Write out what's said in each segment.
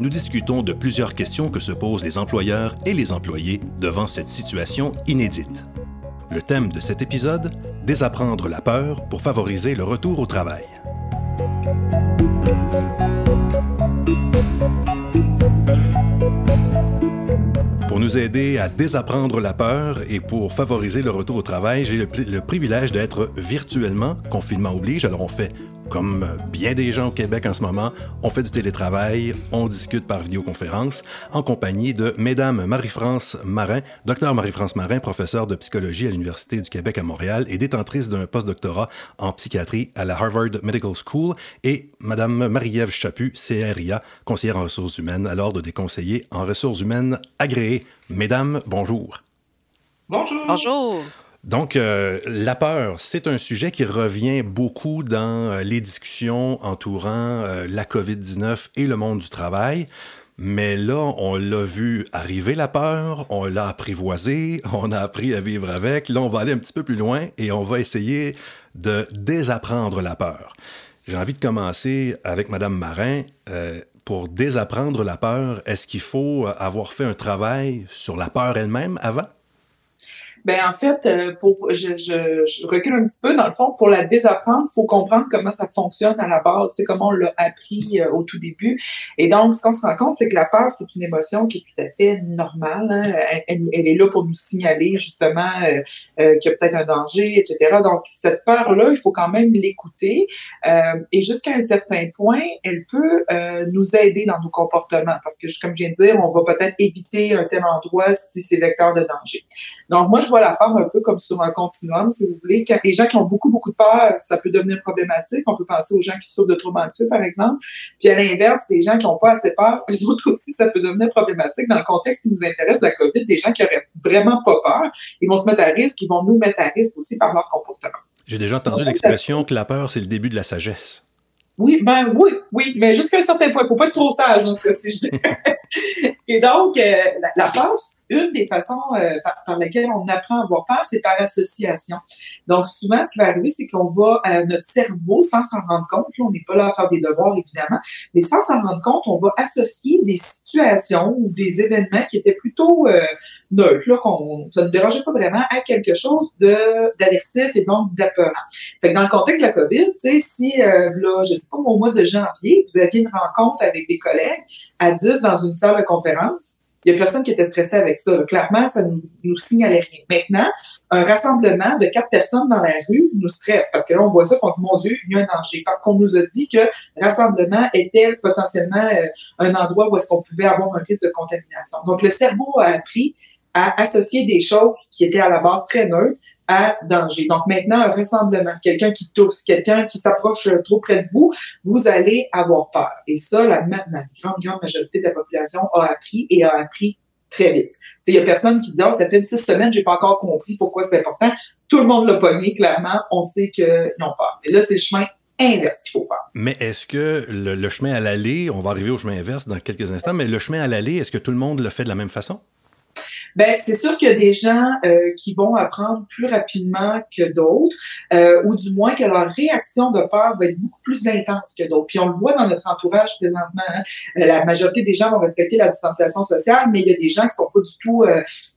nous discutons de plusieurs questions que se posent les employeurs et les employés devant cette situation inédite. Le thème de cet épisode, désapprendre la peur pour favoriser le retour au travail. Pour nous aider à désapprendre la peur et pour favoriser le retour au travail, j'ai le, privilège d'être virtuellement, confinement oblige. Alors on fait comme bien des gens au Québec en ce moment, on fait du télétravail, on discute par vidéoconférence en compagnie de Mesdames Marie-France Marin, docteur Marie-France Marin, professeure de psychologie à l'Université du Québec à Montréal et détentrice d'un postdoctorat en psychiatrie à la Harvard Medical School, et Madame Marie-Ève Chaput, CRIA, conseillère en ressources humaines à l'Ordre des conseillers en ressources humaines agréés. Mesdames, bonjour. Bonjour. Bonjour. Donc, euh, la peur, c'est un sujet qui revient beaucoup dans euh, les discussions entourant euh, la COVID-19 et le monde du travail. Mais là, on l'a vu arriver la peur, on l'a apprivoisé, on a appris à vivre avec. Là, on va aller un petit peu plus loin et on va essayer de désapprendre la peur. J'ai envie de commencer avec Madame Marin. pour désapprendre la peur, est-ce qu'il faut avoir fait un travail sur la peur elle-même avant? Ben en fait, euh, pour je, je, je, recule un petit peu dans le fond. Pour la désapprendre, faut comprendre comment ça fonctionne à la base. C'est comment on l'a appris euh, au tout début. Et donc, ce qu'on se rend compte, c'est que la peur, c'est une émotion qui est tout à fait normale. Hein. Elle, elle, est là pour nous signaler justement euh, euh qu'il y a peut-être un danger, etc. Donc, cette peur-là, il faut quand même l'écouter. et jusqu'à un certain point, elle peut nous aider dans nos comportements, parce que comme je viens de dire, on va peut-être éviter un tel endroit si c'est vecteur de danger. Donc, moi, je la peur un peu comme sur un continuum, si vous voulez. Quand les gens qui ont beaucoup, beaucoup de peur, ça peut devenir problématique. On peut penser aux gens qui souffrent de troubles anxieux, par exemple. Puis à l'inverse, les gens qui n'ont pas assez peur, eux autres aussi, ça peut devenir problématique. Dans le contexte qui nous intéresse, la COVID, des gens qui auraient vraiment pas peur, ils vont se mettre à risque, ils vont nous mettre à risque aussi par leur comportement. J'ai déjà entendu l'expression que la peur, c'est le début de la sagesse. Oui, ben oui, oui, mais jusqu'à un certain point. Il ne faut pas être trop sage dans ce cas-ci. Et donc, euh, la, la peur, une des façons euh, par, lesquelles on apprend à avoir peur, c'est par association. Donc, souvent, ce qui va arriver, c'est qu'on va, euh, notre cerveau, sans s'en rendre compte, là, on n'est pas là à faire des devoirs, évidemment, mais sans s'en rendre compte, on va associer des situations ou des événements qui étaient plutôt euh, neutres, là, qu'on, ça ne dérangeait pas vraiment, à quelque chose de, d'aversif et donc d'apeurant. Fait que dans le contexte de la COVID, tu sais, si, euh, là, je sais pas, au mois de janvier, vous aviez une rencontre avec des collègues à 10 dans une salle de conférence, il y a personne qui était stressé avec ça. Clairement, ça nous, nous signalait rien. Maintenant, un rassemblement de quatre personnes dans la rue nous stresse parce que là, on voit ça, on dit, mon Dieu, il y a un danger. Parce qu'on nous a dit que rassemblement était potentiellement euh, un endroit où est-ce qu'on pouvait avoir un risque de contamination. Donc, le cerveau a appris à associer des choses qui étaient à la base très neutres à danger. Donc maintenant, un rassemblement, quelqu'un qui tousse, quelqu'un qui s'approche trop près de vous, vous allez avoir peur. Et ça, la, grande, grande majorité de la population a appris et a appris très vite. Il y a personne qui dit oh, ça fait six semaines, j'ai pas encore compris pourquoi c'est important. Tout le monde l'a pogné, clairement. On sait qu'ils ont peur. Et là, c'est le chemin inverse qu'il faut faire. Mais est-ce que le, le chemin à l'aller, on va arriver au chemin inverse dans quelques instants, mais le chemin à l'aller, est-ce que tout le monde le fait de la même façon? Ben, c'est sûr qu'il y a des gens euh, qui vont apprendre plus rapidement que d'autres, euh, ou du moins que leur réaction de peur va être beaucoup plus intense que d'autres. Puis on le voit dans notre entourage présentement. Hein. Euh, la majorité des gens vont respecter la distanciation sociale, mais il y a des gens qui sont pas du tout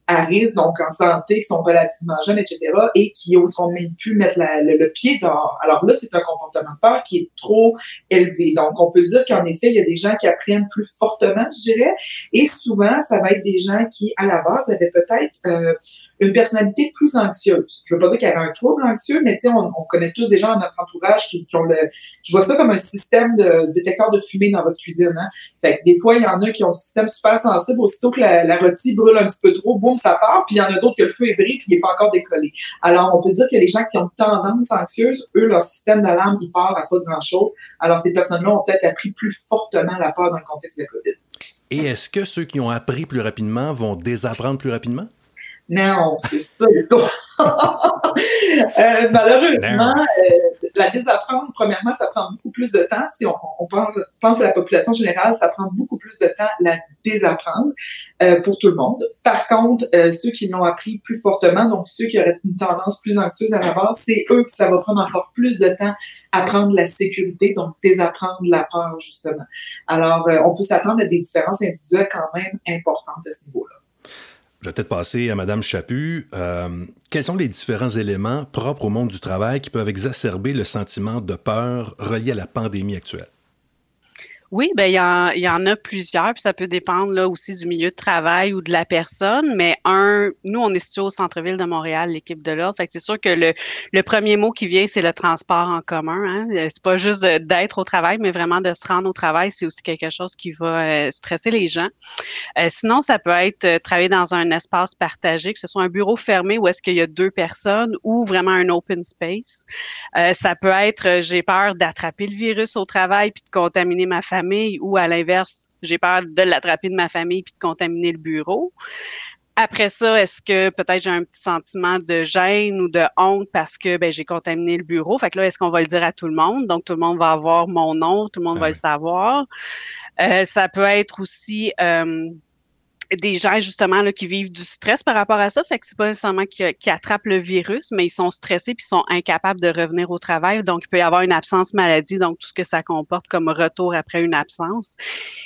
à risque, donc en santé, qui sont relativement jeunes, etc., et qui oseront même plus mettre le, pied dehors. Alors là, c'est un comportement de peur qui est trop élevé. Donc, on peut dire qu'en effet, il y a des gens qui apprennent plus fortement, je dirais, et souvent, ça va être des gens qui, à la base, avaient peut-être euh, une personnalité plus anxieuse. Je veux pas dire qu'il y avait un trouble anxieux, mais tu sais, on, connaît tous des gens dans notre entourage qui, ont le... Je vois ça comme un système de détecteur de fumée dans votre cuisine. Hein? Fait que des fois, il y en a qui ont un système super sensible. Aussitôt que la, rôtie brûle un petit peu trop, boum, ça part. Puis il y en a d'autres que le feu est brillé puis il n'est pas encore décollé. Alors, on peut dire que les gens qui ont tendance anxieuse, eux, leur système d'alarme, il part à pas grand-chose. Alors, ces personnes-là ont peut-être appris plus fortement la peur dans le contexte de COVID. Et est-ce que ceux qui ont appris plus rapidement vont désapprendre plus rapidement? Non, c'est ça euh, malheureusement, euh, la désapprendre, premièrement, ça prend beaucoup plus de temps. Si on, pense, à la population générale, ça prend beaucoup plus de temps la désapprendre euh, pour tout le monde. Par contre, ceux qui l'ont appris plus fortement, donc ceux qui auraient une tendance plus anxieuse à la base, c'est eux que ça va prendre encore plus de temps à prendre la sécurité, donc désapprendre la peur, justement. Alors, on peut s'attendre à des différences individuelles quand même importantes à ce niveau-là. Je vais peut-être passer à Mme Chaput. Euh, quels sont les différents éléments propres au monde du travail qui peuvent exacerber le sentiment de peur relié à la pandémie actuelle? Oui, ben il y, en, a plusieurs, puis ça peut dépendre là aussi du milieu de travail ou de la personne. Mais un, nous, on est situé au centre-ville de Montréal, l'équipe de l'ordre. Fait c'est sûr que le, le, premier mot qui vient, c'est le transport en commun. Hein. Euh, c'est pas juste d'être au travail, mais vraiment de se rendre au travail. C'est aussi quelque chose qui va euh, stresser les gens. Euh, sinon, ça peut être travailler dans un espace partagé, que ce soit un bureau fermé où est-ce qu'il y a deux personnes ou vraiment un open space. ça peut être j'ai peur d'attraper le virus au travail puis de contaminer ma famille ou à l'inverse, j'ai peur de l'attraper de ma famille puis de contaminer le bureau. Après ça, est-ce que peut-être j'ai un petit sentiment de gêne ou de honte parce que ben, j'ai contaminé le bureau? Fait que là, est-ce qu'on va le dire à tout le monde? Donc, tout le monde va avoir mon nom, tout le monde ah va le savoir. Euh, ça peut être aussi euh, des gens justement là, qui vivent du stress par rapport à ça. Fait que c'est pas nécessairement qu'ils attrapent le virus, mais ils sont stressés puis sont incapables de revenir au travail. Donc, il peut y avoir une absence maladie, donc tout ce que ça comporte comme retour après une absence.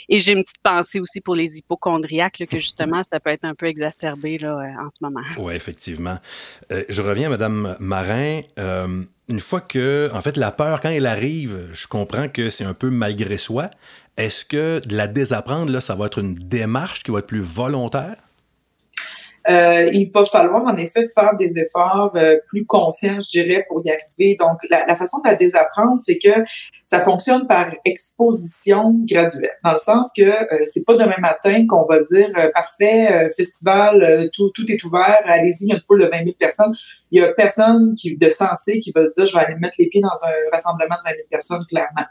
Et j'ai une petite pensée aussi pour les hypochondriaques, que justement, ça peut être un peu exacerbé là, euh, en ce moment. Oui, effectivement. Euh, je reviens à Mme Marin. Euh, une fois que, en fait, la peur, quand elle arrive, je comprends que c'est un peu malgré soi. Est-ce que de la désapprendre, là, ça va être une démarche qui va être plus volontaire? Euh, il va falloir en effet faire des efforts euh, plus conscients, je dirais, pour y arriver. Donc, la, façon de la désapprendre, c'est que ça fonctionne par exposition graduelle, dans le sens que euh, c'est pas demain matin qu'on va dire parfait, festival, tout, tout est ouvert, allez-y, il y a une foule de 20 000 personnes. Il y a personne qui, de sensé qui va se dire je vais aller mettre les pieds dans un rassemblement de 20 000 personnes, clairement.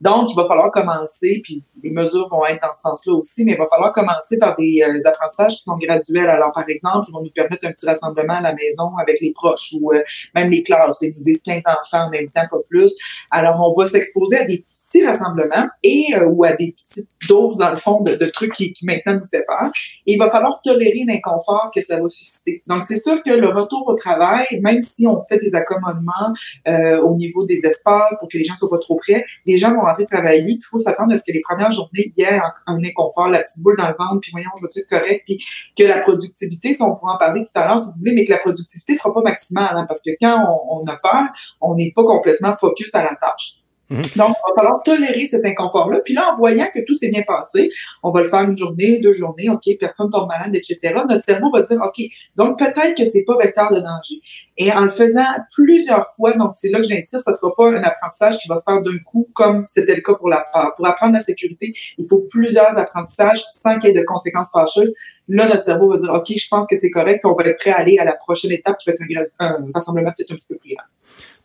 Donc, il va falloir commencer, puis les mesures vont être dans ce sens-là aussi, mais il va falloir commencer par des apprentissages qui sont graduels. Alors, par exemple, ils vont nous permettre un petit rassemblement à la maison avec les proches ou euh, même les classes. Ils nous disent 15 enfants en même temps, pas plus. Alors, on va s'exposer à des petits rassemblements et euh, ou à des petites doses, dans le fond, de, trucs qui, maintenant nous fait peur. Il va falloir tolérer l'inconfort que ça va susciter. Donc, c'est sûr que le retour au travail, même si on fait des accommodements euh, au niveau des espaces pour que les gens soient pas trop près, les gens vont rentrer travailler. Il faut s'attendre à ce que les premières journées, il y ait un, inconfort, la petite boule dans le ventre, puis voyons, je veux être correct, puis que la productivité, si on pourra en parler tout à l'heure, si vous voulez, mais que la productivité sera pas maximale, hein, parce que quand on, on a peur, on n'est pas complètement focus à la tâche. Mhm. Donc, il va falloir tolérer cet inconfort-là. Puis là, en voyant que tout s'est bien passé, on va le faire une journée, deux journées, OK, personne tombe malade, etc. Notre cerveau va dire, OK, donc peut-être que c'est pas vecteur de danger. Et en le faisant plusieurs fois, donc c'est là que j'insiste, ça ne sera pas un apprentissage qui va se faire d'un coup, comme c'était le cas pour la peur. Pour apprendre la sécurité, il faut plusieurs apprentissages sans qu'il y ait de conséquences fâcheuses. Là, notre cerveau va dire, OK, je pense que c'est correct, puis on va être prêt à aller à la prochaine étape qui va être un, un rassemblement peut-être un petit peu plus grand.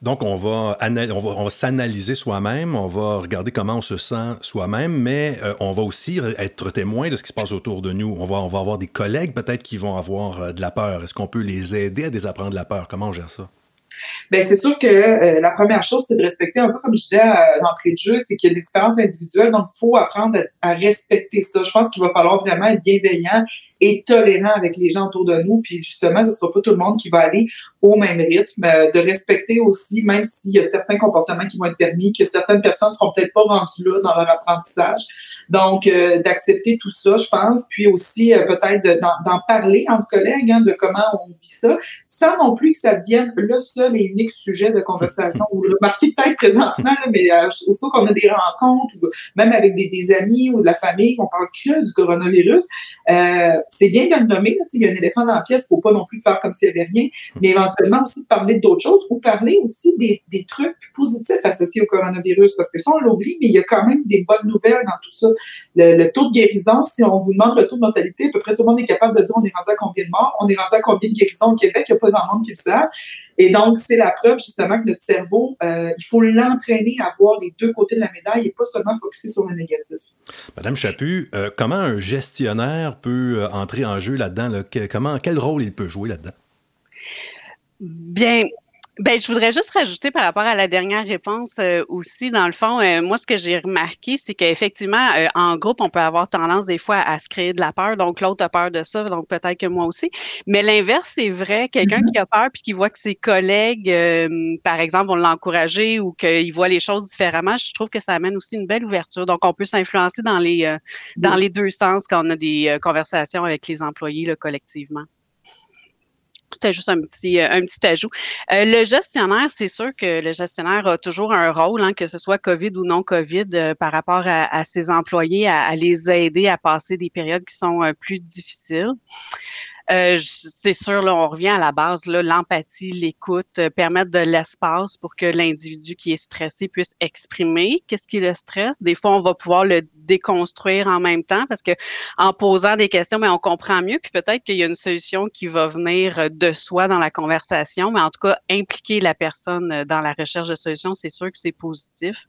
Donc, on va, on va, s'analyser soi-même, on va regarder comment on se sent soi-même, mais euh, on va aussi être témoin de ce qui se passe autour de nous. On va, avoir des collègues peut-être qui vont avoir euh, de la peur. Est-ce qu'on peut les aider à désapprendre la peur? Comment on gère ça? Bien, c'est sûr que euh, la première chose, c'est de respecter un peu comme je disais euh, d'entrée de jeu, c'est qu'il y a des différences individuelles, donc il faut apprendre à, respecter ça. Je pense qu'il va falloir vraiment être bienveillant et tolérant avec les gens autour de nous, puis justement, ce ne sera pas tout le monde qui va aller au même rythme, euh, de respecter aussi, même s'il y a certains comportements qui vont être permis, que certaines personnes ne seront peut-être pas rendues là dans leur apprentissage. Donc, d'accepter tout ça, je pense, puis aussi peut-être d'en parler entre collègues, hein, de comment on vit ça, sans non plus que ça devienne le seul et unique sujet de conversation. Vous remarquez peut-être présentement, mais euh, aussitôt qu'on a des rencontres, ou même avec des, amis ou de la famille, qu'on parle que du coronavirus, euh, c'est bien de le nommer. il y a un éléphant dans la pièce, il ne faut pas non plus faire comme s'il n'y avait rien, mais éventuellement aussi parler d'autres choses ou parler aussi des, des, trucs positifs associés au coronavirus, parce que ça, on l'oublie, mais il y a quand même des bonnes nouvelles dans tout ça. Le, taux de guérison, si on vous demande le taux de mortalité, à peu près tout le monde est capable de dire on est rendu à combien de morts, on est rendu à combien de guérisons au Québec, il n'y a pas grand monde qui le sait. Et donc, c'est la preuve justement que notre cerveau, euh, il faut l'entraîner à voir les deux côtés de la médaille et pas seulement focuser sur le négatif. Madame Chaput, euh, comment un gestionnaire peut euh, entrer en jeu là-dedans? Comment, quel rôle il peut jouer là-dedans? Bien, ben, je voudrais juste rajouter par rapport à la dernière réponse euh, aussi, dans le fond, euh, moi, ce que j'ai remarqué, c'est qu'effectivement, euh, en groupe, on peut avoir tendance des fois à se créer de la peur. Donc, l'autre a peur de ça, donc peut-être que moi aussi. Mais l'inverse, c'est vrai. Quelqu'un mm-hmm. qui a peur puis qui voit que ses collègues, par exemple, vont l'encourager ou qu'il voit les choses différemment, je trouve que ça amène aussi une belle ouverture. Donc, on peut s'influencer dans les, dans les deux sens quand on a des conversations avec les employés là, collectivement. C'était juste un petit, euh, un petit ajout. Euh, le gestionnaire, c'est sûr que le gestionnaire a toujours un rôle, hein, que ce soit COVID ou non COVID, euh, par rapport à, ses employés, à, les aider à passer des périodes qui sont plus difficiles. Euh, c'est sûr, on revient à la base, l'empathie, l'écoute, euh, permettre de l'espace pour que l'individu qui est stressé puisse exprimer qu'est-ce qui le stresse. Des fois, on va pouvoir le déconstruire en même temps parce que en posant des questions, mais ben, on comprend mieux. Puis peut-être qu'il y a une solution qui va venir euh, de soi dans la conversation, mais en tout cas, impliquer la personne dans la recherche de solutions, c'est sûr que c'est positif.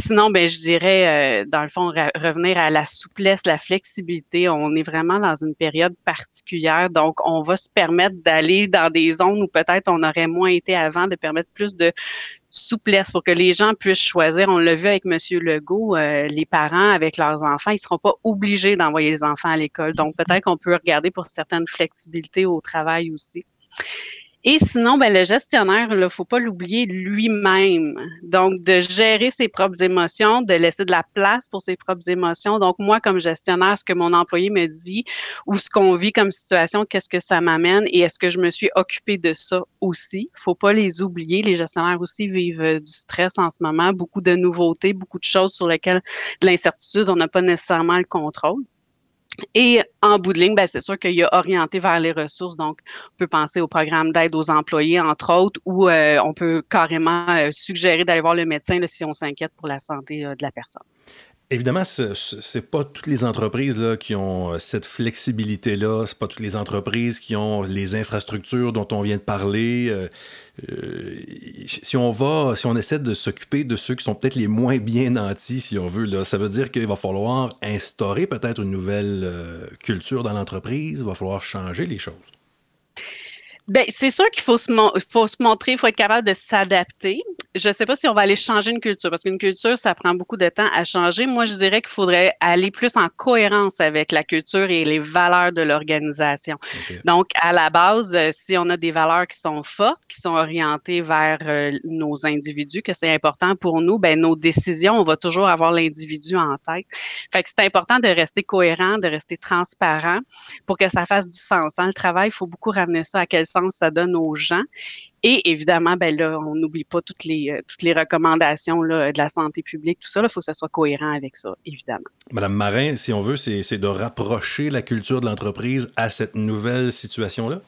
Sinon, ben, je dirais, dans le fond, revenir à la souplesse, la flexibilité. On est vraiment dans une période particulière donc, on va se permettre d'aller dans des zones où peut-être on aurait moins été avant, de permettre plus de souplesse pour que les gens puissent choisir. On l'a vu avec M. Legault, euh, les parents avec leurs enfants, ils ne seront pas obligés d'envoyer les enfants à l'école. Donc, peut-être qu'on peut regarder pour certaines flexibilités au travail aussi. Et sinon, ben, le gestionnaire, il ne faut pas l'oublier lui-même. Donc, de gérer ses propres émotions, de laisser de la place pour ses propres émotions. Donc, moi, comme gestionnaire, ce que mon employé me dit ou ce qu'on vit comme situation, qu'est-ce que ça m'amène et est-ce que je me suis occupée de ça aussi? faut pas les oublier. Les gestionnaires aussi vivent euh, du stress en ce moment, beaucoup de nouveautés, beaucoup de choses sur lesquelles, de l'incertitude, on n'a pas nécessairement le contrôle. Et en bout de ligne, ben, c'est sûr qu'il y a orienté vers les ressources. Donc, on peut penser au programme d'aide aux employés, entre autres, ou euh, on peut carrément euh, suggérer d'aller voir le médecin si on s'inquiète pour la santé euh, de la personne. Évidemment, ce n'est pas toutes les entreprises qui ont euh, cette flexibilité-là. Ce pas toutes les entreprises qui ont les infrastructures dont on vient de parler. Euh, euh, si on va, si on essaie de s'occuper de ceux qui sont peut-être les moins bien nantis, si on veut, ça veut dire qu'il va falloir instaurer peut-être une nouvelle culture dans l'entreprise. Il va falloir changer les choses. Bien, c'est sûr qu'il faut se, faut se montrer, il faut être capable de s'adapter je ne sais pas si on va aller changer une culture, parce qu'une culture, ça prend beaucoup de temps à changer. Moi, je dirais qu'il faudrait aller plus en cohérence avec la culture et les valeurs de l'organisation. Donc, à la base, euh, si on a des valeurs qui sont fortes, qui sont orientées vers euh, nos individus, que c'est important pour nous, ben nos décisions, on va toujours avoir l'individu en tête. Fait que c'est important de rester cohérent, de rester transparent pour que ça fasse du sens. Hein. Le travail, il faut beaucoup ramener ça à quel sens ça donne aux gens. Et évidemment, ben là, on n'oublie pas toutes les, euh, toutes les recommandations là, de la santé publique, tout ça. Il faut que ça soit cohérent avec ça, évidemment. Madame Marin, si on veut, c'est de rapprocher la culture de l'entreprise à cette nouvelle situation-là?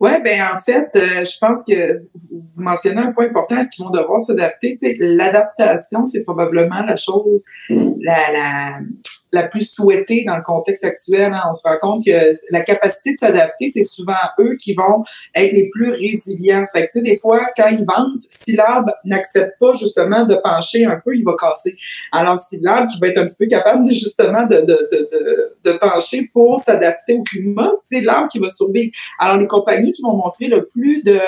Oui, ben en fait, euh, je pense que vous mentionnez un point important, est-ce qu'ils vont devoir s'adapter? L'adaptation, c'est probablement la chose la, la, la plus souhaitée dans le contexte actuel. Hein. On se rend compte que la capacité de s'adapter, c'est souvent eux qui vont être les plus résilients. Fait que, tu sais, des fois, quand ils vendent, si l'arbre n'accepte pas justement de pencher un peu, il va casser. Alors, si l'arbre qui va être un petit peu capable justement de, de, de, de pencher pour s'adapter au climat, c'est l'arbre qui va survivre. Alors, les compagnies qui vont montrer le plus de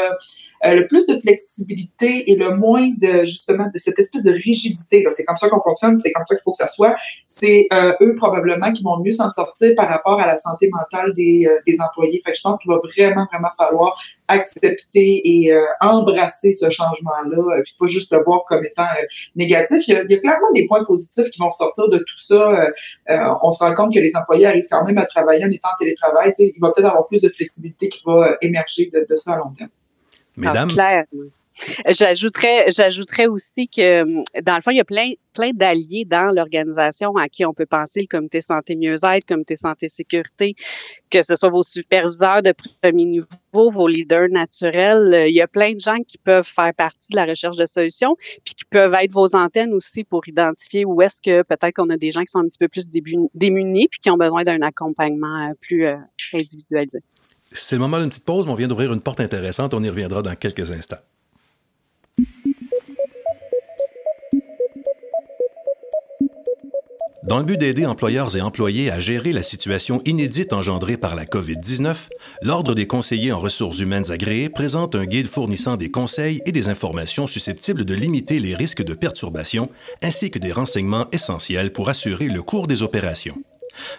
euh, le plus de flexibilité et le moins de justement de cette espèce de rigidité. C'est comme ça qu'on fonctionne, c'est comme ça qu'il faut que ça soit. C'est euh, eux probablement qui vont mieux s'en sortir par rapport à la santé mentale des, euh, des employés. Fait que je pense qu'il va vraiment vraiment falloir accepter et embrasser ce changement-là, puis pas juste le voir comme étant négatif. Il y, a, il y, a, clairement des points positifs qui vont sortir de tout ça. on se rend compte que les employés arrivent quand même à travailler en étant en télétravail. il va peut-être avoir plus de flexibilité qui va émerger de, de ça à long terme. Mesdames? J'ajouterais, j'ajouterais aussi que, dans le fond, il y a plein, plein d'alliés dans l'organisation à qui on peut penser, le comité santé mieux-être, comité santé sécurité, que ce soit vos superviseurs de premier niveau, vos leaders naturels. Il y a plein de gens qui peuvent faire partie de la recherche de solutions, puis qui peuvent être vos antennes aussi pour identifier où est-ce que peut-être qu'on a des gens qui sont un petit peu plus démunis, puis qui ont besoin d'un accompagnement euh, plus euh, individualisé. C'est le moment d'une petite pause, mais on vient d'ouvrir une porte intéressante. On y reviendra dans quelques instants. Dans le but d'aider employeurs et employés à gérer la situation inédite engendrée par la COVID-19, l'Ordre des conseillers en ressources humaines agréés présente un guide fournissant des conseils et des informations susceptibles de limiter les risques de perturbation, ainsi que des renseignements essentiels pour assurer le cours des opérations.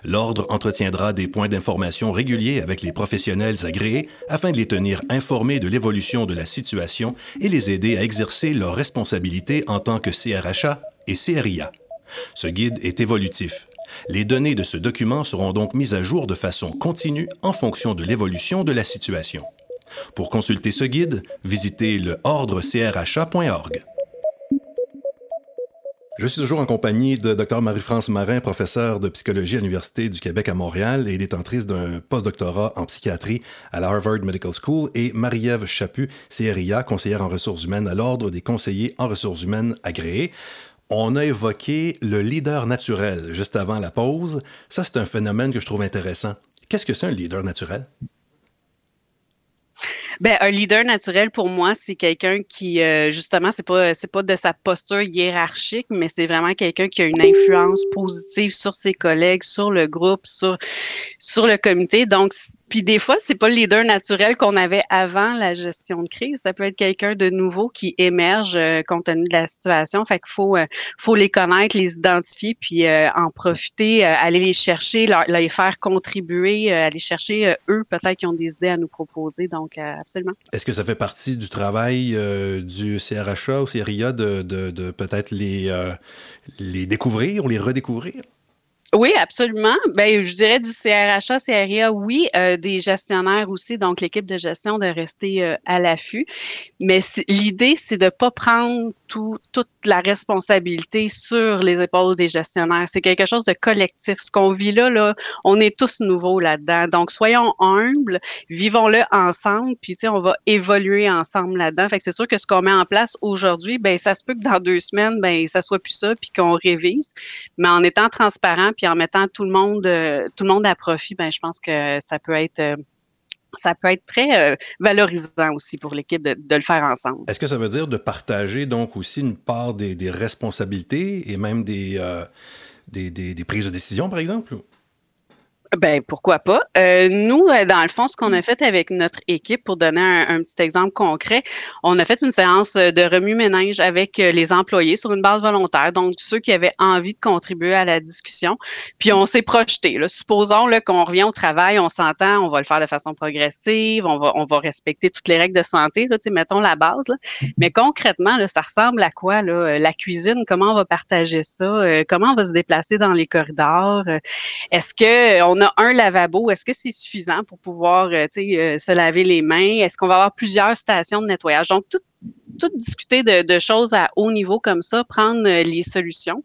L'Ordre entretiendra des points d'information réguliers avec les professionnels agréés afin de les tenir informés de l'évolution de la situation et les aider à exercer leurs responsabilités en tant que CRHA et CRIA. Ce guide est évolutif. Les données de ce document seront donc mises à jour de façon continue en fonction de l'évolution de la situation. Pour consulter ce guide, visitez le ordrecrha.org. Je suis toujours en compagnie de Dr Marie-France Marin, professeure de psychologie à l'Université du Québec à Montréal et détentrice d'un postdoctorat en psychiatrie à la Harvard Medical School, et Marie-Ève Chaput, CRIA, conseillère en ressources humaines à l'Ordre des conseillers en ressources humaines agréés. On a évoqué le leader naturel juste avant la pause. Ça, c'est un phénomène que je trouve intéressant. Qu'est-ce que c'est un leader naturel? Ben, un leader naturel pour moi, c'est quelqu'un qui euh, justement, c'est pas c'est pas de sa posture hiérarchique, mais c'est vraiment quelqu'un qui a une influence positive sur ses collègues, sur le groupe, sur sur le comité. Donc puis des fois, c'est pas le leader naturel qu'on avait avant la gestion de crise. Ça peut être quelqu'un de nouveau qui émerge euh, compte tenu de la situation. Fait qu'il faut, euh, faut les connaître, les identifier, puis euh, en profiter, aller les chercher, les faire contribuer, aller chercher eux peut-être qui ont des idées à nous proposer. Donc, absolument. Est-ce que ça fait partie du travail du CRHA ou CRIA de peut-être les, les découvrir ou les redécouvrir? Oui, absolument. Ben, je dirais du CRHA, CRIA, oui, euh, des gestionnaires aussi, donc l'équipe de gestion de rester euh, à l'affût. Mais l'idée, c'est de pas prendre tout, toute la responsabilité sur les épaules des gestionnaires. C'est quelque chose de collectif. Ce qu'on vit là, là, on est tous nouveaux là-dedans. Donc, soyons humbles, vivons-le ensemble, puis tu sais, on va évoluer ensemble là-dedans. Fait que c'est sûr que ce qu'on met en place aujourd'hui, ben ça se peut que dans deux semaines, ben ça soit plus ça, puis qu'on révise. Mais en étant transparent, puis en mettant tout le monde, euh, tout le monde à profit, ben je pense que ça peut être euh, ça peut être très euh, valorisant aussi pour l'équipe de, le faire ensemble. Est-ce que ça veut dire de partager donc aussi une part des, responsabilités et même des, des, prises de décision, par exemple? Ben pourquoi pas? Euh, nous, euh, dans le fond, ce qu'on a fait avec notre équipe, pour donner un, petit exemple concret, on a fait une séance de remue-ménage avec euh, les employés sur une base volontaire, donc ceux qui avaient envie de contribuer à la discussion. Puis on s'est projeté. Là. Supposons là, qu'on revient au travail, on s'entend, on va le faire de façon progressive, on va, on va respecter toutes les règles de santé, là, mettons la base. Là. Mais concrètement, là, ça ressemble à quoi? Là? La cuisine, comment on va partager ça? Comment on va se déplacer dans les corridors? Est-ce qu'on un lavabo, est-ce que c'est suffisant pour pouvoir euh, euh, se laver les mains? Est-ce qu'on va avoir plusieurs stations de nettoyage? Donc, tout, discuter de, choses à haut niveau comme ça, prendre euh, les solutions.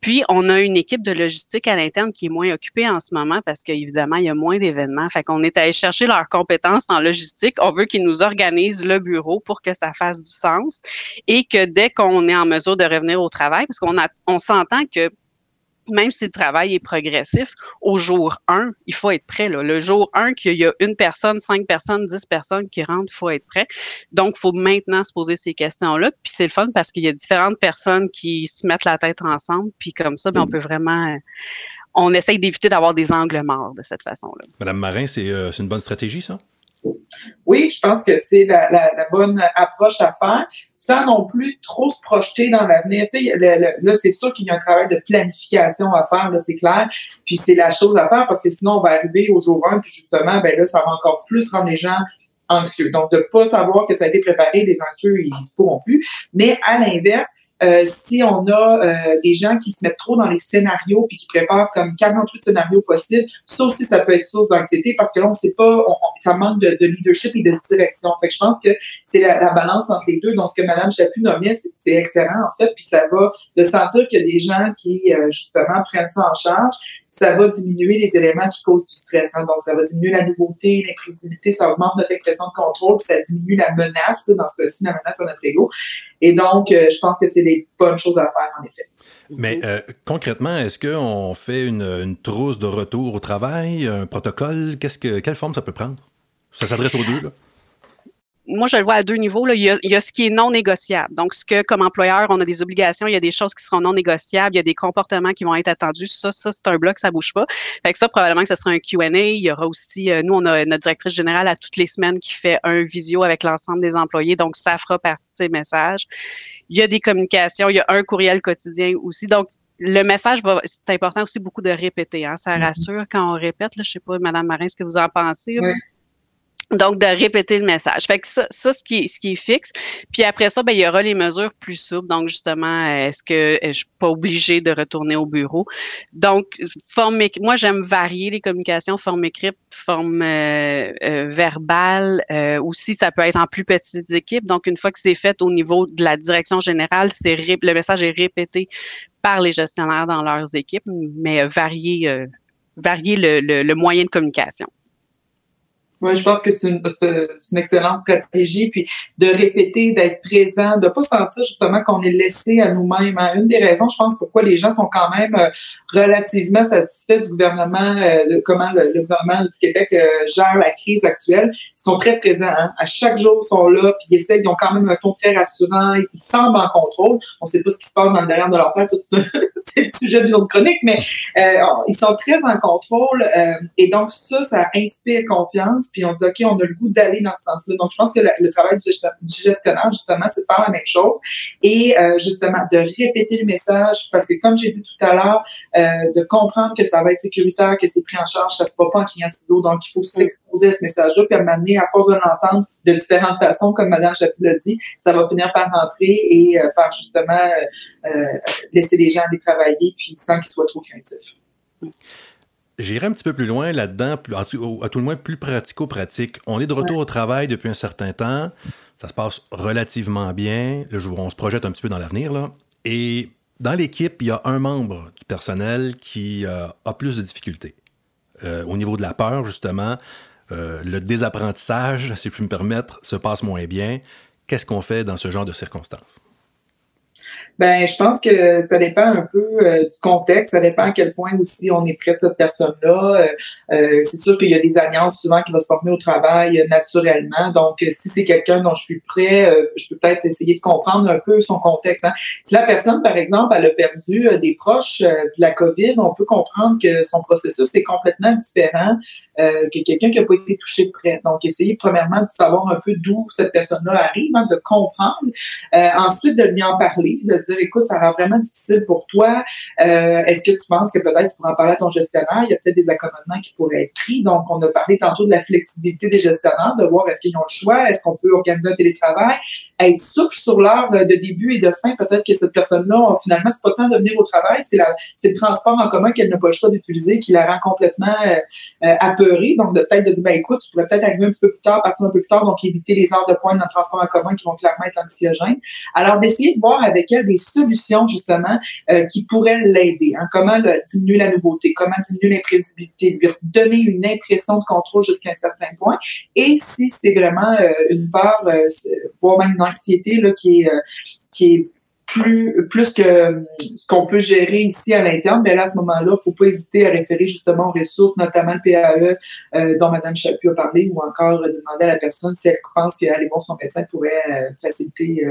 Puis, on a une équipe de logistique à l'interne qui est moins occupée en ce moment parce qu'évidemment, il y a moins d'événements. Fait qu'on est allé chercher leurs compétences en logistique. On veut qu'ils nous organisent le bureau pour que ça fasse du sens et que dès qu'on est en mesure de revenir au travail, parce qu'on on s'entend que même si le travail est progressif, au jour 1, il faut être prêt. Le jour 1, qu'il y a une personne, cinq personnes, dix personnes qui rentrent, il faut être prêt. Donc, il faut maintenant se poser ces questions-là. Puis c'est le fun parce qu'il y a différentes personnes qui se mettent la tête ensemble. Puis comme ça, bien, on mm. peut vraiment... On essaye d'éviter d'avoir des angles morts de cette façon-là. Madame Marin, euh, c'est une bonne stratégie, ça? Oui, je pense que c'est la, bonne approche à faire, sans non plus trop se projeter dans l'avenir. Là, c'est sûr qu'il y a un travail de planification à faire, c'est clair. Puis c'est la chose à faire parce que sinon, on va arriver au jour 1, puis justement, ben là, ça va encore plus rendre les gens anxieux. Donc, de pas savoir que ça a été préparé, les anxieux, ils ne pourront plus. Mais à l'inverse, euh, si on a euh, des gens qui se mettent trop dans les scénarios puis qui préparent comme 48 scénarios possibles, ça aussi, ça peut être source d'anxiété parce que là, on sait pas, ça manque de, leadership et de direction. Fait que je pense que c'est la, balance entre les deux. Donc, ce que Mme Chaput nommait, c'est excellent, en fait, puis ça va de sentir qu'il y a des gens qui, euh, justement, prennent ça en charge, ça va diminuer les éléments qui causent du stress. Hein. Donc, ça va diminuer la nouveauté, l'imprévisibilité, ça augmente notre impression de contrôle, puis ça diminue la menace, dans ce cas-ci, la menace sur notre ego. Et donc, euh, je pense que c'est des bonnes choses à faire, en effet. Mais euh, concrètement, est-ce qu'on fait une, trousse de retour au travail, un protocole? Que, quelle forme ça peut prendre? Ça s'adresse aux deux, là? Moi, je le vois à deux niveaux. Là. Il, y a, il, y a, ce qui est non négociable. Donc, ce que, comme employeur, on a des obligations, il y a des choses qui seront non négociables, il y a des comportements qui vont être attendus. Ça, ça c'est un bloc, ça bouge pas. Fait que ça, probablement que ce sera un Q&A. Il y aura aussi, euh, nous, on a notre directrice générale à toutes les semaines qui fait un visio avec l'ensemble des employés. Donc, ça fera partie de ces messages. Il y a des communications, il y a un courriel quotidien aussi. Donc, le message va, c'est important aussi beaucoup de répéter. Hein. Ça mm-hmm. rassure quand on répète. Là, je sais pas, Madame Marin, ce que vous en pensez. Oui. Donc, de répéter le message. Fait que ça, ça ce, qui ce qui est fixe. Puis après ça, ben, il y aura les mesures plus souples. Donc, justement, est-ce que je suis pas obligée de retourner au bureau? Donc, forme moi, j'aime varier les communications, forme écrite, forme euh, euh, verbale. Euh, aussi, ça peut être en plus petites équipes. Donc, une fois que c'est fait au niveau de la direction générale, c'est le message est répété par les gestionnaires dans leurs équipes, mais varier, euh, varier le, le, le moyen de communication. Oui, je pense que c'est une, une, excellente stratégie. Puis de répéter, d'être présent, de pas sentir justement qu'on est laissé à nous-mêmes. Hein. Une des raisons, je pense, pourquoi les gens sont quand même euh, relativement satisfaits du gouvernement, euh, comment le, gouvernement du Québec euh, gère la crise actuelle. Ils sont très présents. Hein. À chaque jour, ils sont là, puis ils essaient, ils ont quand même un ton très rassurant. Ils, semblent en contrôle. On sait pas ce qui se passe dans le derrière de leur tête. C'est le sujet d'une autre chronique, mais ils sont très en contrôle. et donc, ça, ça inspire confiance puis on se dit, OK, on a le goût d'aller dans ce sens-là. Donc, je pense que le, travail du, gestionnaire, justement, c'est de faire la même chose et euh, justement de répéter le message parce que, comme j'ai dit tout à l'heure, euh, de comprendre que ça va être sécuritaire, que c'est pris en charge, ça se passe pas en client ciseaux. Donc, il faut s'exposer à ce message-là puis à m'amener à force de l'entendre de différentes façons, comme Mme Chaput l'a dit, ça va finir par rentrer et euh, par justement laisser les gens aller travailler puis sans qu'ils soient trop craintifs. J'irai un petit peu plus loin là-dedans, à tout le moins plus pratico-pratique. On est de retour au travail depuis un certain temps. Ça se passe relativement bien. Le jour, on se projette un petit peu dans l'avenir. Là. Et dans l'équipe, il y a un membre du personnel qui euh, a plus de difficultés. Euh, au niveau de la peur, justement, euh, le désapprentissage, si je puis me permettre, se passe moins bien. Qu'est-ce qu'on fait dans ce genre de circonstances? Ben, je pense que ça dépend un peu euh, du contexte, ça dépend à quel point aussi on est près de cette personne-là. Euh, euh, c'est sûr qu'il y a des alliances souvent qui vont se former au travail naturellement. Donc, si c'est quelqu'un dont je suis prêt, je peux peut-être essayer de comprendre un peu son contexte. Hein. Si la personne, par exemple, elle a perdu des proches de la COVID, on peut comprendre que son processus est complètement différent que quelqu'un qui n'a pas été touché de près. Donc, essayer premièrement de savoir un peu d'où cette personne-là arrive, hein, de comprendre. ensuite, de lui en parler, dire, écoute, ça rend vraiment difficile pour toi. Euh, est-ce que tu penses que peut-être tu pourras en parler à ton gestionnaire? Il y a peut-être des accommodements qui pourraient être pris. Donc, on a parlé tantôt de la flexibilité des gestionnaires, de voir est-ce qu'ils ont le choix, est-ce qu'on peut organiser un télétravail, être souple sur l'heure de début et de fin. Peut-être que cette personne-là, finalement, c'est pas tant de venir au travail, c'est le transport en commun qu'elle n'a pas le choix d'utiliser qui la rend complètement euh, euh, apeurée. Donc, de peut-être de dire, ben écoute, tu pourrais peut-être arriver un petit peu plus tard, partir un peu plus tard, donc éviter les heures de pointe dans le transport en commun qui vont clairement être anxiogènes. Alors, d'essayer de voir avec elle des solutions justement euh, qui pourraient l'aider. Hein. Comment diminuer la nouveauté, comment diminuer l'imprévisibilité, lui donner une impression de contrôle jusqu'à un certain point? Et si c'est vraiment euh, une peur, euh, voire même une anxiété là, qui est qui est plus, plus que ce qu'on peut gérer ici à l'interne, mais ben là, à ce moment-là, il ne faut pas hésiter à référer justement aux ressources, notamment le PAE dont Mme Chaput a parlé, ou encore demander à la personne si elle pense qu'aller voir son médecin pourrait faciliter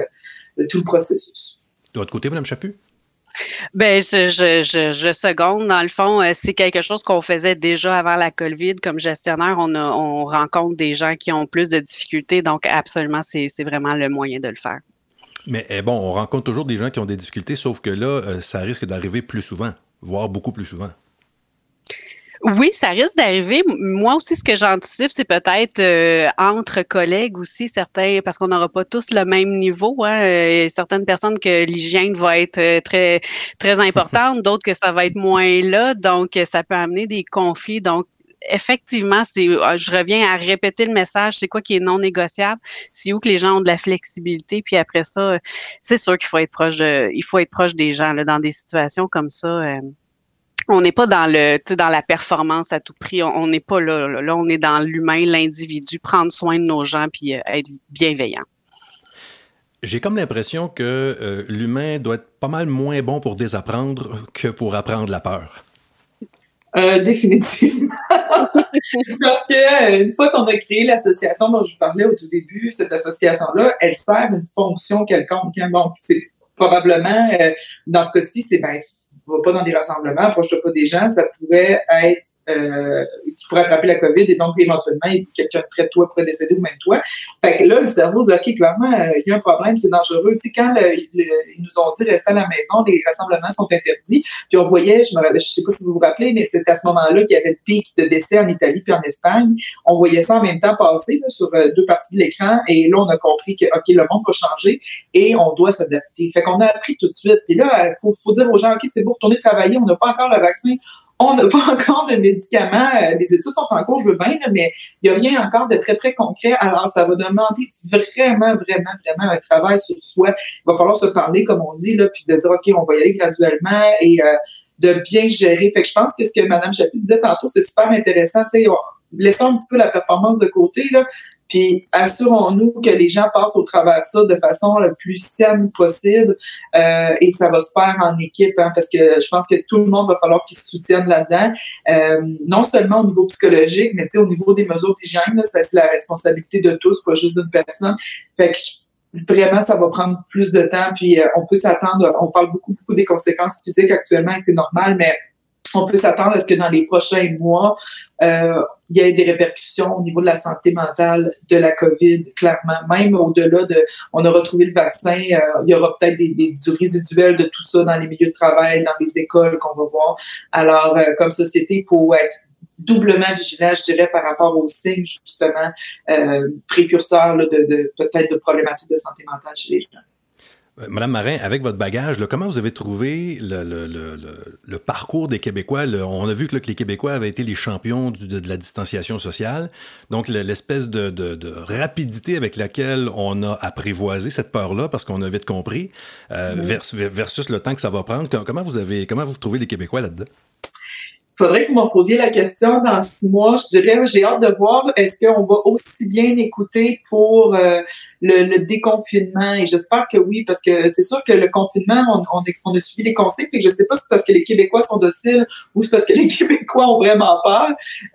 tout le processus. De votre côté, Mme Chaput? Ben, je, je, je, seconde. Dans le fond, euh, c'est quelque chose qu'on faisait déjà avant la COVID. Comme gestionnaire, on, on rencontre des gens qui ont plus de difficultés. Donc, absolument, c'est vraiment le moyen de le faire. Mais eh bon, on rencontre toujours des gens qui ont des difficultés, sauf que là, euh, ça risque d'arriver plus souvent, voire beaucoup plus souvent. Oui, ça risque d'arriver. Moi aussi, ce que j'anticipe, c'est peut-être euh, entre collègues aussi, certains, parce qu'on n'aura pas tous le même niveau. Hein, euh, certaines personnes que l'hygiène va être euh, très, très importante, d'autres que ça va être moins là. Donc, ça peut amener des conflits. Donc, effectivement, c'est, je reviens à répéter le message, c'est quoi qui est non négociable, c'est où que les gens ont de la flexibilité, puis après ça, c'est sûr qu'il faut être proche de, il faut être proche des gens là, dans des situations comme ça on n'est pas dans le dans la performance à tout prix. On n'est pas là, là, on est dans l'humain, l'individu, prendre soin de nos gens puis euh, être bienveillant. J'ai comme l'impression que euh, l'humain doit être pas mal moins bon pour désapprendre que pour apprendre la peur. Euh, définitivement. Parce que une fois qu'on a créé l'association dont je vous parlais au tout début, cette association-là, elle sert une fonction quelconque. Hein. Donc, c'est probablement, euh, dans ce cas-ci, c'est ben, va pas dans des rassemblements, approche-toi pas des gens, ça pourrait être, euh, tu pourrais attraper la COVID et donc éventuellement, quelqu'un près de toi pourrait décéder ou même toi. Fait que là, le cerveau dit, OK, clairement, euh, il y a un problème, c'est dangereux. Tu sais, quand ils nous ont dit rester à la maison, les rassemblements sont interdits, puis on voyait, je me je sais pas si vous vous rappelez, mais c'était à ce moment-là qu'il y avait le pic de décès en Italie puis en Espagne. On voyait ça en même temps passer sur euh, deux parties de l'écran et là, on a compris que, OK, le monde va changer et on doit s'adapter. Fait qu'on a appris tout de suite. Puis là, il faut, faut dire aux gens, OK, c'est bon, retourner travailler, on n'a pas encore le vaccin, on n'a pas encore de médicaments, euh, les études sont en cours, je veux bien, mais il n'y a rien encore de très, très concret. Alors, ça va demander vraiment, vraiment, vraiment un travail sur soi. Il va falloir se parler, comme on dit, là, puis de dire, OK, on va y aller graduellement et euh, de bien gérer. Fait que je pense que ce que Mme Chapuis disait tantôt, c'est super intéressant. Laissons un petit peu la performance de côté, là, puis assurons-nous que les gens passent au travers de ça de façon la plus saine possible euh, et ça va se faire en équipe hein, parce que je pense que tout le monde va falloir qu'il se soutienne là-dedans, euh, non seulement au niveau psychologique, mais au niveau des mesures d'hygiène, c'est la responsabilité de tous, pas juste d'une personne. Fait que vraiment, ça va prendre plus de temps, puis euh, on peut s'attendre, on parle beaucoup, beaucoup des conséquences physiques actuellement et c'est normal, mais on peut s'attendre à ce que dans les prochains mois, euh, il y ait des répercussions au niveau de la santé mentale de la COVID, clairement. Même au-delà de, on a retrouvé le vaccin, euh, il y aura peut-être des, des, du résiduel de tout ça dans les milieux de travail, dans les écoles qu'on va voir. Alors, euh, comme société, il faut être doublement vigilant, je dirais, par rapport aux signes, justement, euh, précurseurs de, de peut-être de problématiques de santé mentale chez les gens. Madame Marin, avec votre bagage, comment vous avez trouvé le, parcours des Québécois? on a vu que, les Québécois avaient été les champions de, la distanciation sociale. Donc, l'espèce de, rapidité avec laquelle on a apprivoisé cette peur-là, parce qu'on a vite compris, euh, versus, le temps que ça va prendre. Comment vous avez, comment vous trouvez les Québécois là-dedans? Faudrait que vous me posiez la question dans six mois. Je dirais, j'ai hâte de voir est-ce qu'on va aussi bien écouter pour euh, le, déconfinement? Et j'espère que oui, parce que c'est sûr que le confinement, on, on, a suivi les conseils. Et je sais pas si c'est parce que les Québécois sont dociles ou c'est parce que les Québécois ont vraiment peur.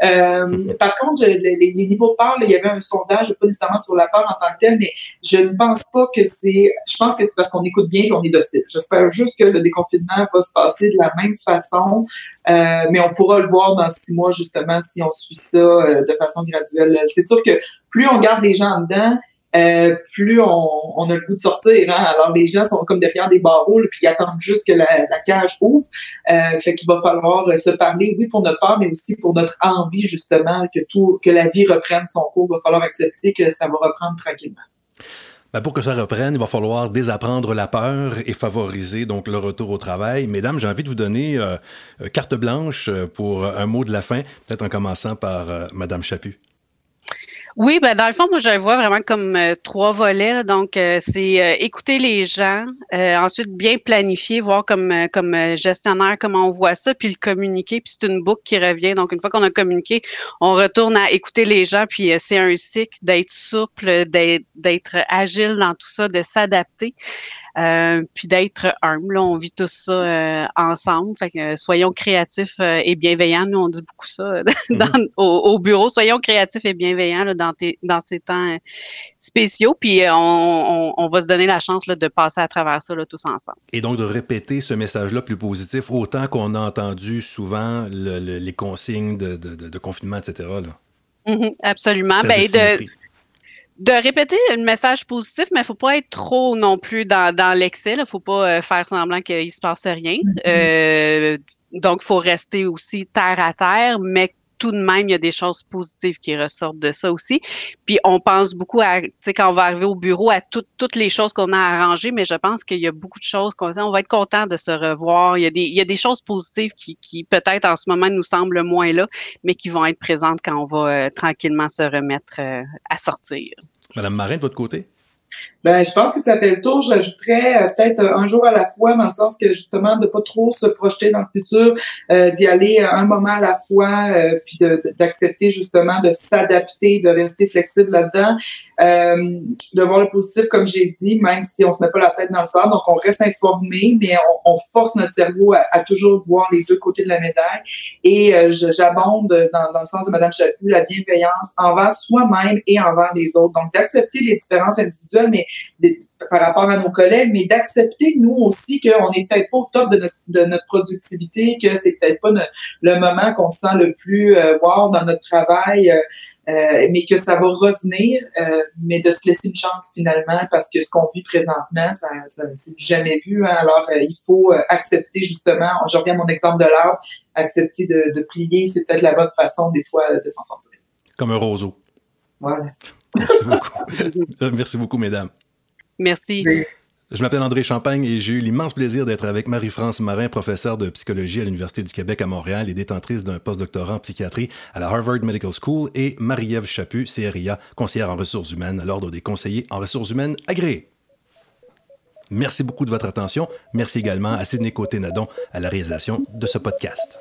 Euh, par contre, les, niveaux de peur, il y avait un sondage, pas nécessairement sur la peur en tant que tel, mais je ne pense pas que c'est. Je pense que c'est parce qu'on écoute bien et on est docile. J'espère juste que le déconfinement va se passer de la même façon. Euh, mais on pourra le voir dans six mois, justement, si on suit ça euh, de façon graduelle. C'est sûr que plus on garde les gens dedans, euh, plus on, a le goût de sortir. Hein? Alors, les gens sont comme derrière des barreaux, puis ils attendent juste que la, cage ouvre. Euh, fait qu'il va falloir se parler, oui, pour notre part, mais aussi pour notre envie, justement, que tout, que la vie reprenne son cours. Il va falloir accepter que ça va reprendre tranquillement. Ben, pour que ça reprenne, il va falloir désapprendre la peur et favoriser donc le retour au travail. Mesdames, j'ai envie de vous donner euh, carte blanche pour un mot de la fin, peut-être en commençant par Madame Chaput. Oui, ben dans le fond, moi, je le vois vraiment comme euh, trois volets. Donc, euh, c'est euh, écouter les gens, ensuite bien planifier, voir comme, comme gestionnaire comment on voit ça, puis le communiquer. Puis c'est une boucle qui revient. Donc, une fois qu'on a communiqué, on retourne à écouter les gens. Puis c'est un cycle d'être souple, d'être agile dans tout ça, de s'adapter. Euh, puis d'être humble. Là, on vit tout ça euh, ensemble. Fait que euh, soyons créatifs et bienveillants. Nous, on dit beaucoup ça mhm. au, bureau. Soyons créatifs et bienveillants là, dans, dans ces temps spéciaux. Puis on, on, va se donner la chance là, de passer à travers ça tous ensemble. Et donc de répéter ce message-là plus positif, autant qu'on a entendu souvent les consignes de, de, de, confinement, etc. Là. Mm-hmm, absolument. Ben, de, de répéter un message positif, mais il ne faut pas être trop non plus dans, dans l'excès. Il ne faut pas euh, faire semblant qu'il ne se passe rien. Mm-hmm. Euh, donc, il faut rester aussi terre à terre, mais tout de même, il y a des choses positives qui ressortent de ça aussi. Puis on pense beaucoup à, tu sais, quand on va arriver au bureau, à toutes les choses qu'on a arrangées, mais je pense qu'il y a beaucoup de choses qu'on on va être content de se revoir. Il y a des, il y a des choses positives qui, qui peut-être en ce moment nous semblent moins là, mais qui vont être présentes quand on va euh, tranquillement se remettre euh, à sortir. Madame Marin, de votre côté? Ben, je pense que ça fait le tour. J'ajouterais euh, peut-être un jour à la fois, dans le sens que justement de pas trop se projeter dans le futur, euh, d'y aller un moment à la fois, euh, puis d'accepter justement de s'adapter, de rester flexible là-dedans, de voir le positif comme j'ai dit, même si on se met pas la tête dans le sable. Donc on reste informé, mais on, force notre cerveau à, toujours voir les deux côtés de la médaille. Et j'abonde dans, le sens de Madame Chaput la bienveillance envers soi-même et envers les autres. Donc d'accepter les différences individuelles, mais par rapport à nos collègues, mais d'accepter, nous aussi, qu'on n'est peut-être pas au top de notre, de notre productivité, que c'est peut-être pas le moment qu'on se sent le plus euh, dans notre travail, euh, euh, mais que ça va revenir, euh, mais de se laisser une chance finalement, parce que ce qu'on vit présentement, ça, ça c'est jamais vu. Hein. alors, il faut accepter justement, je reviens à mon exemple de l'art, accepter de, de plier, c'est peut-être la bonne façon des fois de s'en sortir. Comme un roseau. Voilà. Merci beaucoup. Merci beaucoup, mesdames. Merci. Je m'appelle André Champagne et j'ai eu l'immense plaisir d'être avec Marie-France Marin, professeure de psychologie à l'Université du Québec à Montréal et détentrice d'un postdoctorat en psychiatrie à la Harvard Medical School, et Marie-Ève Chaput, CRIA, conseillère en ressources humaines à l'Ordre des conseillers en ressources humaines agréés. Merci beaucoup de votre attention. Merci également à Sidney Côté-Nadon à la réalisation de ce podcast.